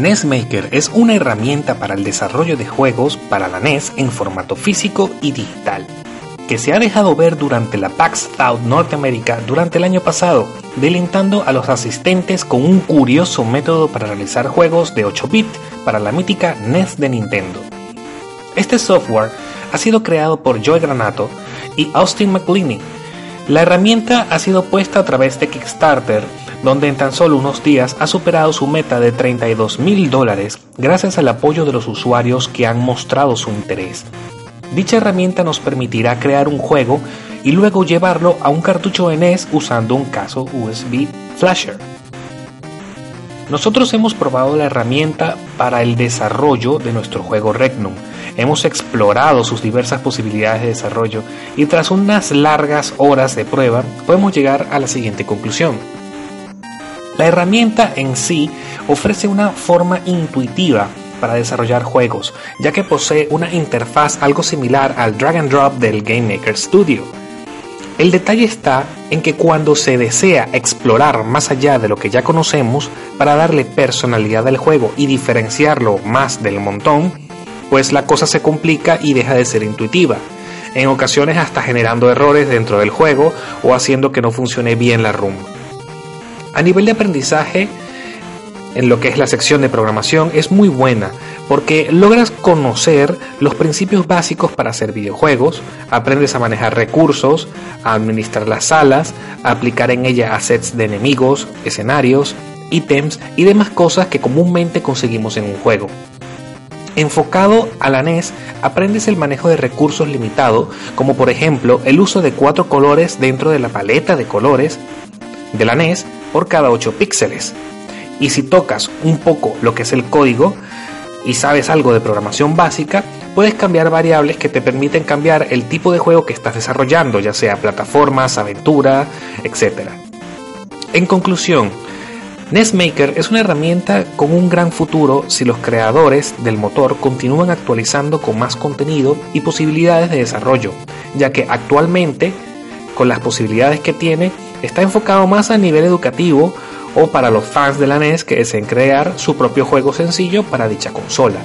Parts. NESmaker es una herramienta para el desarrollo de juegos para la NES en formato físico y digital, que se ha dejado ver durante la PAX South Norteamérica durante el año pasado, delintando a los asistentes con un curioso método para realizar juegos de 8 bit para la mítica NES de Nintendo. Este software ha sido creado por Joe Granato y Austin McLeany. La herramienta ha sido puesta a través de Kickstarter donde en tan solo unos días ha superado su meta de 32 mil dólares gracias al apoyo de los usuarios que han mostrado su interés. Dicha herramienta nos permitirá crear un juego y luego llevarlo a un cartucho NES usando un caso USB Flasher. Nosotros hemos probado la herramienta para el desarrollo de nuestro juego Regnum. Hemos explorado sus diversas posibilidades de desarrollo y tras unas largas horas de prueba podemos llegar a la siguiente conclusión. La herramienta en sí ofrece una forma intuitiva para desarrollar juegos, ya que posee una interfaz algo similar al drag and drop del Game Maker Studio. El detalle está en que cuando se desea explorar más allá de lo que ya conocemos para darle personalidad al juego y diferenciarlo más del montón, pues la cosa se complica y deja de ser intuitiva, en ocasiones hasta generando errores dentro del juego o haciendo que no funcione bien la rumba. A nivel de aprendizaje, en lo que es la sección de programación, es muy buena porque logras conocer los principios básicos para hacer videojuegos, aprendes a manejar recursos, a administrar las salas, a aplicar en ella assets de enemigos, escenarios, ítems y demás cosas que comúnmente conseguimos en un juego. Enfocado a la NES, aprendes el manejo de recursos limitado, como por ejemplo el uso de cuatro colores dentro de la paleta de colores de la NES por cada 8 píxeles. Y si tocas un poco lo que es el código y sabes algo de programación básica, puedes cambiar variables que te permiten cambiar el tipo de juego que estás desarrollando, ya sea plataformas, aventura, etc. En conclusión, NESmaker es una herramienta con un gran futuro si los creadores del motor continúan actualizando con más contenido y posibilidades de desarrollo, ya que actualmente, con las posibilidades que tiene, está enfocado más a nivel educativo o para los fans de la NES que deseen crear su propio juego sencillo para dicha consola.